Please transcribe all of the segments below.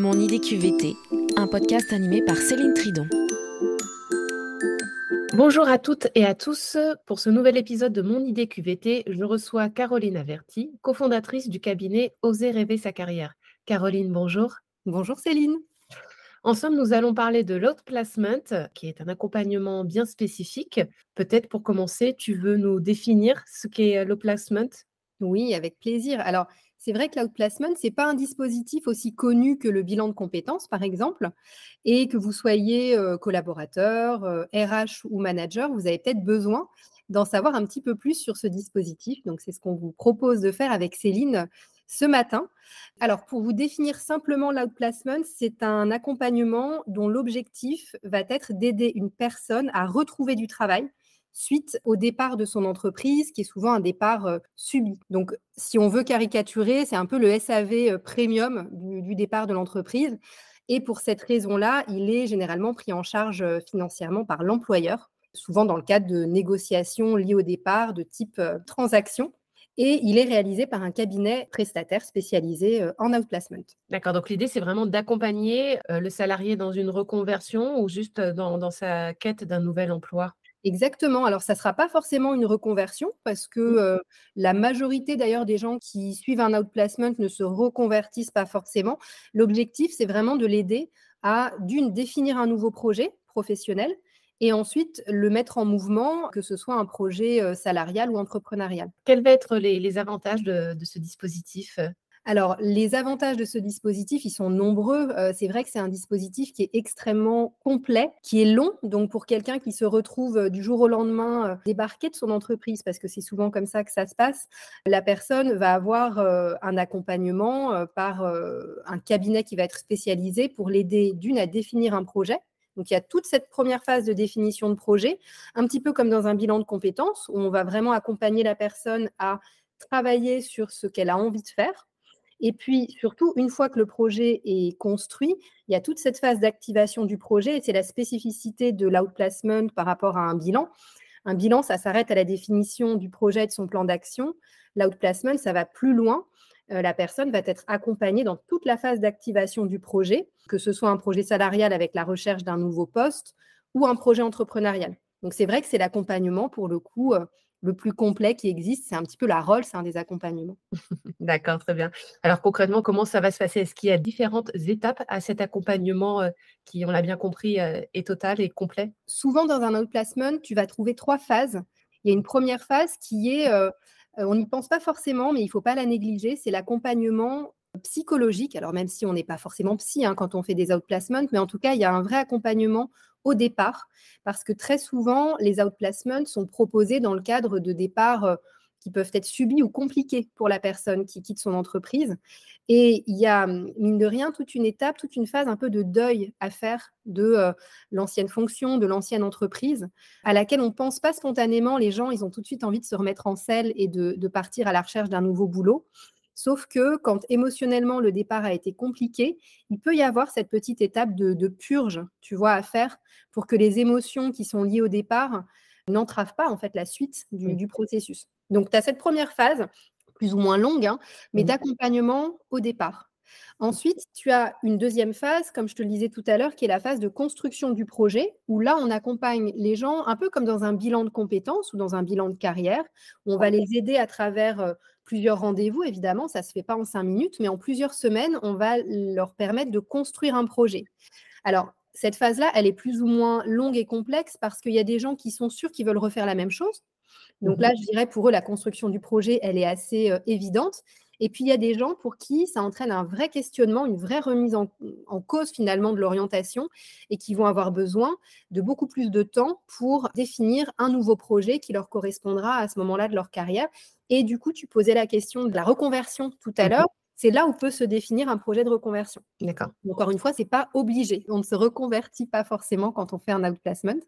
Mon idée QVT, un podcast animé par Céline Tridon. Bonjour à toutes et à tous. Pour ce nouvel épisode de Mon idée QVT, je reçois Caroline Averti, cofondatrice du cabinet Oser rêver sa carrière. Caroline, bonjour. Bonjour Céline. En somme, nous allons parler de l'outplacement, qui est un accompagnement bien spécifique. Peut-être pour commencer, tu veux nous définir ce qu'est l'outplacement Oui, avec plaisir. Alors, c'est vrai que l'outplacement, ce n'est pas un dispositif aussi connu que le bilan de compétences, par exemple, et que vous soyez euh, collaborateur, RH ou manager, vous avez peut-être besoin d'en savoir un petit peu plus sur ce dispositif. Donc, c'est ce qu'on vous propose de faire avec Céline ce matin. Alors, pour vous définir simplement l'outplacement, c'est un accompagnement dont l'objectif va être d'aider une personne à retrouver du travail suite au départ de son entreprise, qui est souvent un départ subi. Donc, si on veut caricaturer, c'est un peu le SAV premium du, départ de l'entreprise. Et pour cette raison-là, il est généralement pris en charge financièrement par l'employeur, souvent dans le cadre de négociations liées au départ de type transaction et il est réalisé par un cabinet prestataire spécialisé en outplacement. D'accord, donc l'idée c'est vraiment d'accompagner le salarié dans une reconversion ou juste dans sa quête d'un nouvel emploi? Exactement. Alors, ça ne sera pas forcément une reconversion parce que mmh. la majorité d'ailleurs des gens qui suivent un outplacement ne se reconvertissent pas forcément. L'objectif, c'est vraiment de l'aider à, d'une, définir un nouveau projet professionnel et ensuite le mettre en mouvement, que ce soit un projet salarial ou entrepreneurial. Quels vont être les, avantages de, ce dispositif alors, les avantages de ce dispositif, ils sont nombreux. Euh, c'est vrai que c'est un dispositif qui est extrêmement complet, qui est long. Donc, pour quelqu'un qui se retrouve euh, du jour au lendemain euh, débarqué de son entreprise, parce que c'est souvent comme ça que ça se passe, la personne va avoir un accompagnement par un cabinet qui va être spécialisé pour l'aider d'une à définir un projet. Donc, il y a toute cette première phase de définition de projet, un petit peu comme dans un bilan de compétences, où on va vraiment accompagner la personne à travailler sur ce qu'elle a envie de faire et puis, surtout, une fois que le projet est construit, il y a toute cette phase d'activation du projet et c'est la spécificité de l'outplacement par rapport à un bilan. Un bilan, ça s'arrête à la définition du projet et de son plan d'action. L'outplacement, ça va plus loin. Euh, la personne va être accompagnée dans toute la phase d'activation du projet, que ce soit un projet salarial avec la recherche d'un nouveau poste ou un projet entrepreneurial. Donc, c'est vrai que c'est l'accompagnement, pour le coup, euh, le plus complet qui existe. C'est un petit peu la rôle, c'est un des accompagnements. D'accord, très bien. Alors concrètement, comment ça va se passer? Est-ce qu'il y a différentes étapes à cet accompagnement euh, qui, on l'a bien compris, euh, est total et complet? Souvent, dans un outplacement, tu vas trouver trois phases. Il y a une première phase qui est, euh, on n'y pense pas forcément, mais il ne faut pas la négliger, c'est l'accompagnement psychologique. Alors même si on n'est pas forcément psy hein, quand on fait des outplacements, mais en tout cas, il y a un vrai accompagnement au départ, parce que très souvent, les outplacements sont proposés dans le cadre de départs euh, qui peuvent être subis ou compliqués pour la personne qui quitte son entreprise. Et il y a, hum, mine de rien, toute une étape, toute une phase un peu de deuil à faire de euh, l'ancienne fonction, de l'ancienne entreprise, à laquelle on ne pense pas spontanément. Les gens, ils ont tout de suite envie de se remettre en selle et de partir à la recherche d'un nouveau boulot. Sauf que quand émotionnellement le départ a été compliqué, il peut y avoir cette petite étape de, purge, tu vois, à faire pour que les émotions qui sont liées au départ n'entravent pas en fait la suite du, processus. Donc, tu as cette première phase, plus ou moins longue, hein, mais d'accompagnement au départ. Ensuite, tu as une deuxième phase, comme je te le disais tout à l'heure, qui est la phase de construction du projet, où là, on accompagne les gens un peu comme dans un bilan de compétences ou dans un bilan de carrière, où on va les aider à travers euh, plusieurs rendez-vous, évidemment, ça ne se fait pas en cinq minutes, mais en plusieurs semaines, on va leur permettre de construire un projet. Alors, cette phase-là, elle est plus ou moins longue et complexe parce qu'il y a des gens qui sont sûrs qu'ils veulent refaire la même chose. Donc mmh là, je dirais pour eux, la construction du projet, elle est assez euh, évidente. Et puis, il y a des gens pour qui ça entraîne un vrai questionnement, une vraie remise en, cause finalement de l'orientation et qui vont avoir besoin de beaucoup plus de temps pour définir un nouveau projet qui leur correspondra à ce moment-là de leur carrière. Et du coup, tu posais la question de la reconversion tout à mmh l'heure c'est là où peut se définir un projet de reconversion. D'accord. Encore une fois, c'est pas obligé. On ne se reconvertit pas forcément quand on fait un outplacement.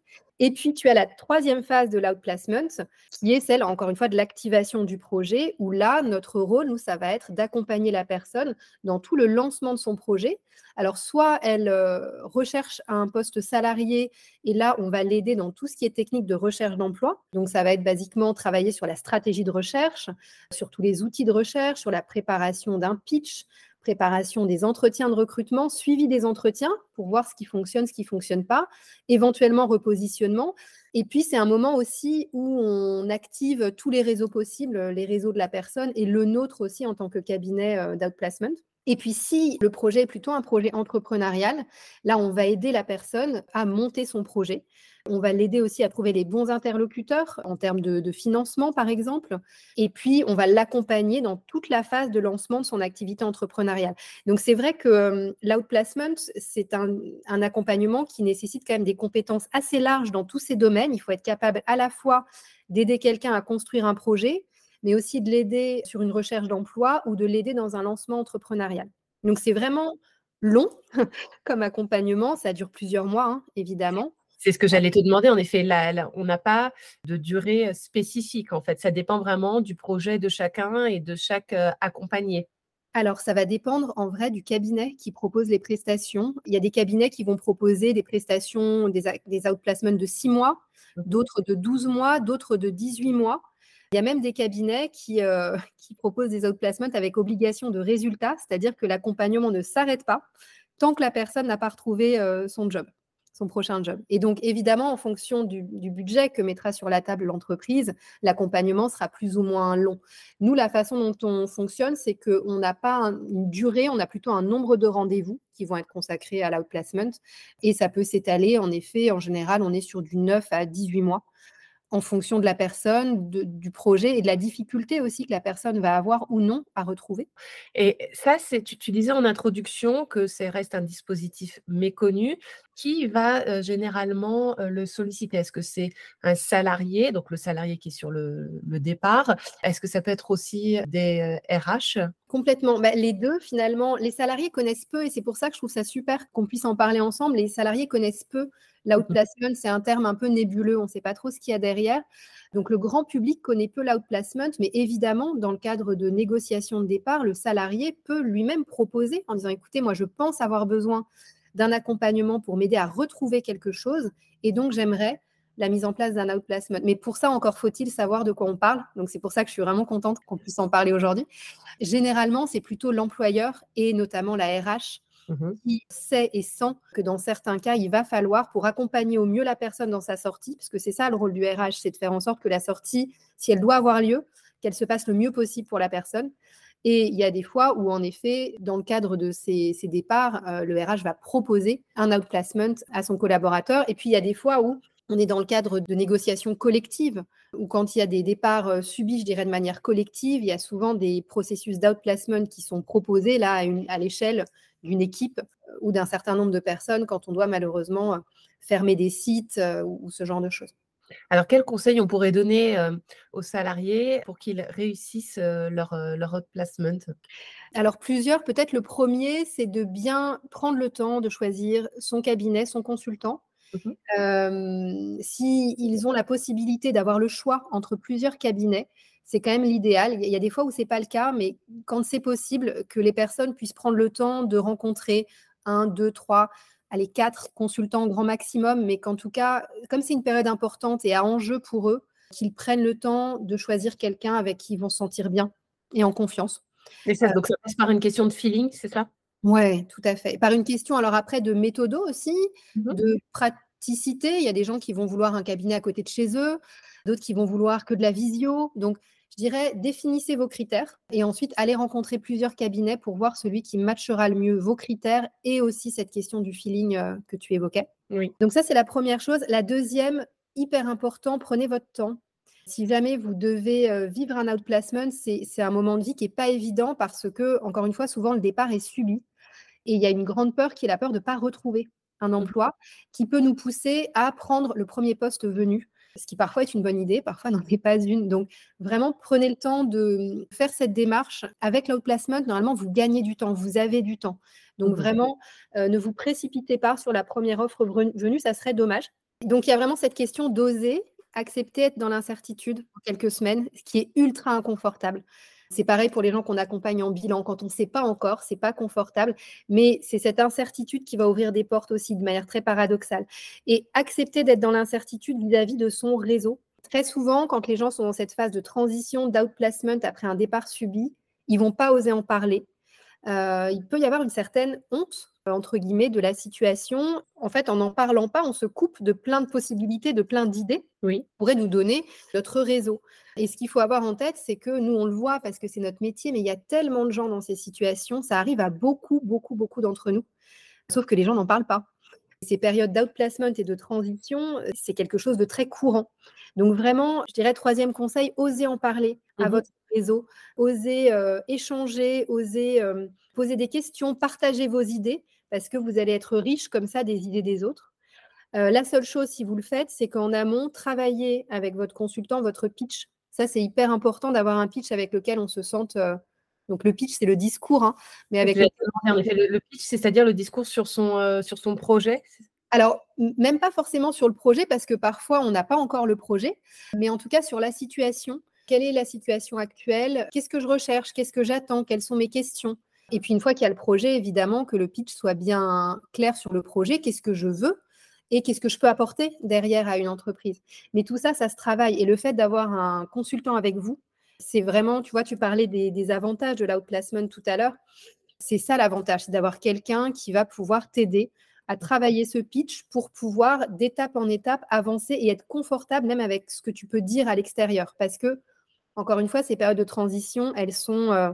Et puis, tu as la troisième phase de l'outplacement, qui est celle, encore une fois, de l'activation du projet, où là, notre rôle, nous, ça va être d'accompagner la personne dans tout le lancement de son projet. Alors, soit elle euh, recherche un poste salarié, et là, on va l'aider dans tout ce qui est technique de recherche d'emploi. Donc, ça va être basiquement travailler sur la stratégie de recherche, sur tous les outils de recherche, sur la préparation d'un pitch, préparation des entretiens de recrutement, suivi des entretiens pour voir ce qui fonctionne, ce qui ne fonctionne pas, éventuellement repositionnement. Et puis, c'est un moment aussi où on active tous les réseaux possibles, les réseaux de la personne et le nôtre aussi en tant que cabinet euh, d'outplacement. Et puis, si le projet est plutôt un projet entrepreneurial, là, on va aider la personne à monter son projet. On va l'aider aussi à trouver les bons interlocuteurs en termes de, financement, par exemple. Et puis, on va l'accompagner dans toute la phase de lancement de son activité entrepreneuriale. Donc, c'est vrai que euh, l'outplacement, c'est un, accompagnement qui nécessite quand même des compétences assez larges dans tous ces domaines. Il faut être capable à la fois d'aider quelqu'un à construire un projet, mais aussi de l'aider sur une recherche d'emploi ou de l'aider dans un lancement entrepreneurial. Donc, c'est vraiment long comme accompagnement. Ça dure plusieurs mois, hein, évidemment. C'est ce que j'allais te demander. En effet, là, on n'a pas de durée spécifique. En fait, ça dépend vraiment du projet de chacun et de chaque accompagné. Alors, ça va dépendre en vrai du cabinet qui propose les prestations. Il y a des cabinets qui vont proposer des prestations, des, des outplacements de 6 mois, mmh d'autres de 12 mois, d'autres de 18 mois. Il y a même des cabinets qui, qui proposent des outplacements avec obligation de résultat, c'est-à-dire que l'accompagnement ne s'arrête pas tant que la personne n'a pas retrouvé son job prochain job. Et donc, évidemment, en fonction du, budget que mettra sur la table l'entreprise, l'accompagnement sera plus ou moins long. Nous, la façon dont on fonctionne, c'est qu'on n'a pas une durée, on a plutôt un nombre de rendez-vous qui vont être consacrés à l'outplacement. Et ça peut s'étaler, en effet, en général, on est sur du 9 à 18 mois en fonction de la personne, du projet et de la difficulté aussi que la personne va avoir ou non à retrouver. Et ça, c'est tu, disais en introduction que ça reste un dispositif méconnu. Qui va généralement le solliciter? Est-ce que c'est un salarié, donc le salarié qui est sur le, départ? Est-ce que ça peut être aussi des RH Complètement. Bah, les deux, finalement, les salariés connaissent peu et c'est pour ça que je trouve ça super qu'on puisse en parler ensemble. Les salariés connaissent peu L'outplacement, c'est un terme un peu nébuleux, on ne sait pas trop ce qu'il y a derrière. Donc le grand public connaît peu l'outplacement, mais évidemment, dans le cadre de négociations de départ, le salarié peut lui-même proposer en disant, écoutez, moi, je pense avoir besoin d'un accompagnement pour m'aider à retrouver quelque chose, et donc j'aimerais la mise en place d'un outplacement. Mais pour ça, encore faut-il savoir de quoi on parle. Donc c'est pour ça que je suis vraiment contente qu'on puisse en parler aujourd'hui. Généralement, c'est plutôt l'employeur et notamment la RH Mmh qui sait et sent que dans certains cas, il va falloir, pour accompagner au mieux la personne dans sa sortie, parce que c'est ça le rôle du RH, c'est de faire en sorte que la sortie, si elle doit avoir lieu, qu'elle se passe le mieux possible pour la personne. Et il y a des fois où, en effet, dans le cadre de ces, départs, euh, le RH va proposer un outplacement à son collaborateur. Et puis, il y a des fois où on est dans le cadre de négociations collectives, ou quand il y a des départs euh, subis, je dirais, de manière collective, il y a souvent des processus d'outplacement qui sont proposés à l'échelle d'une équipe euh, ou d'un certain nombre de personnes quand on doit malheureusement fermer des sites ou, ce genre de choses. Alors, quels conseils on pourrait donner aux salariés pour qu'ils réussissent leur, leur placement? Alors, plusieurs. Peut-être le premier, c'est de bien prendre le temps de choisir son cabinet, son consultant. Mmh S'ils ont la possibilité d'avoir le choix entre plusieurs cabinets, c'est quand même l'idéal. Il y a des fois où ce n'est pas le cas, mais quand c'est possible, que les personnes puissent prendre le temps de rencontrer un, deux, trois, allez, quatre consultants au grand maximum, mais qu'en tout cas, comme c'est une période importante et à enjeu pour eux, qu'ils prennent le temps de choisir quelqu'un avec qui ils vont se sentir bien et en confiance. Et ça, donc ça passe par une question de feeling, c'est ça? Oui, tout à fait. Par une question, alors après, de méthodo aussi, mmh de praticité. Il y a des gens qui vont vouloir un cabinet à côté de chez eux, d'autres qui vont vouloir que de la visio. Donc, je dirais, définissez vos critères et ensuite allez rencontrer plusieurs cabinets pour voir celui qui matchera le mieux vos critères et aussi cette question du feeling euh, que tu évoquais. Oui. Donc ça, c'est la première chose. La deuxième, hyper important, prenez votre temps. Si jamais vous devez euh, vivre un outplacement, c'est un moment de vie qui n'est pas évident parce que, encore une fois, souvent le départ est subi. Et il y a une grande peur qui est la peur de ne pas retrouver un mmh. emploi qui peut nous pousser à prendre le premier poste venu ce qui parfois est une bonne idée, parfois n'en est pas une. Donc, vraiment, prenez le temps de faire cette démarche. Avec l'outplacement, normalement, vous gagnez du temps, vous avez du temps. Donc, mmh vraiment, euh, ne vous précipitez pas sur la première offre venue, ça serait dommage. Donc, il y a vraiment cette question d'oser accepter être dans l'incertitude pour quelques semaines, ce qui est ultra inconfortable. C'est pareil pour les gens qu'on accompagne en bilan. Quand on ne sait pas encore, c'est pas confortable, mais c'est cette incertitude qui va ouvrir des portes aussi de manière très paradoxale. Et accepter d'être dans l'incertitude vis-à-vis de son réseau. Très souvent, quand les gens sont dans cette phase de transition, d'outplacement après un départ subi, ils vont pas oser en parler il peut y avoir une certaine honte, entre guillemets, de la situation. En fait, en n'en parlant pas, on se coupe de plein de possibilités, de plein d'idées oui. qui pourraient nous donner notre réseau. Et ce qu'il faut avoir en tête, c'est que nous, on le voit parce que c'est notre métier, mais il y a tellement de gens dans ces situations, ça arrive à beaucoup, beaucoup, beaucoup d'entre nous, sauf que les gens n'en parlent pas. Ces périodes d'outplacement et de transition, c'est quelque chose de très courant. Donc vraiment, je dirais troisième conseil, osez en parler à mmh votre réseau, osez échanger, osez poser des questions, partager vos idées, parce que vous allez être riche comme ça des idées des autres. la seule chose, si vous le faites, c'est qu'en amont, travaillez avec votre consultant votre pitch. Ça, c'est hyper important d'avoir un pitch avec lequel on se sente donc le pitch, c'est le discours, hein, mais avec le... le... pitch, c'est-à-dire le discours sur son, sur son projet alors, même pas forcément sur le projet, parce que parfois, on n'a pas encore le projet, mais en tout cas sur la situation. Quelle est la situation actuelle? Qu'est-ce que je recherche? Qu'est-ce que j'attends? Quelles sont mes questions? Et puis, une fois qu'il y a le projet, évidemment, que le pitch soit bien clair sur le projet. Qu'est-ce que je veux? Et qu'est-ce que je peux apporter derrière à une entreprise? Mais tout ça, ça se travaille. Et le fait d'avoir un consultant avec vous, c'est vraiment, tu vois, tu parlais des, avantages de l'outplacement tout à l'heure. C'est ça l'avantage, c'est d'avoir quelqu'un qui va pouvoir t'aider à travailler ce pitch pour pouvoir d'étape en étape avancer et être confortable même avec ce que tu peux dire à l'extérieur. Parce que, encore une fois, ces périodes de transition, elles sont, euh,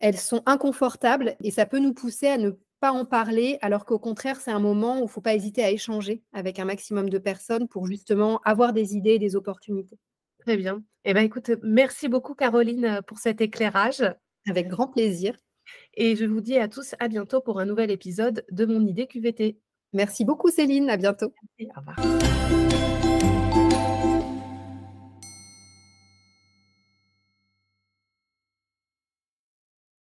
elles sont inconfortables et ça peut nous pousser à ne pas en parler, alors qu'au contraire, c'est un moment où il ne faut pas hésiter à échanger avec un maximum de personnes pour justement avoir des idées et des opportunités. Très bien. Eh bien, écoute, merci beaucoup, Caroline, pour cet éclairage. Avec grand plaisir. Et je vous dis à tous à bientôt pour un nouvel épisode de Mon idée QVT. Merci beaucoup Céline, à bientôt. Merci, au revoir.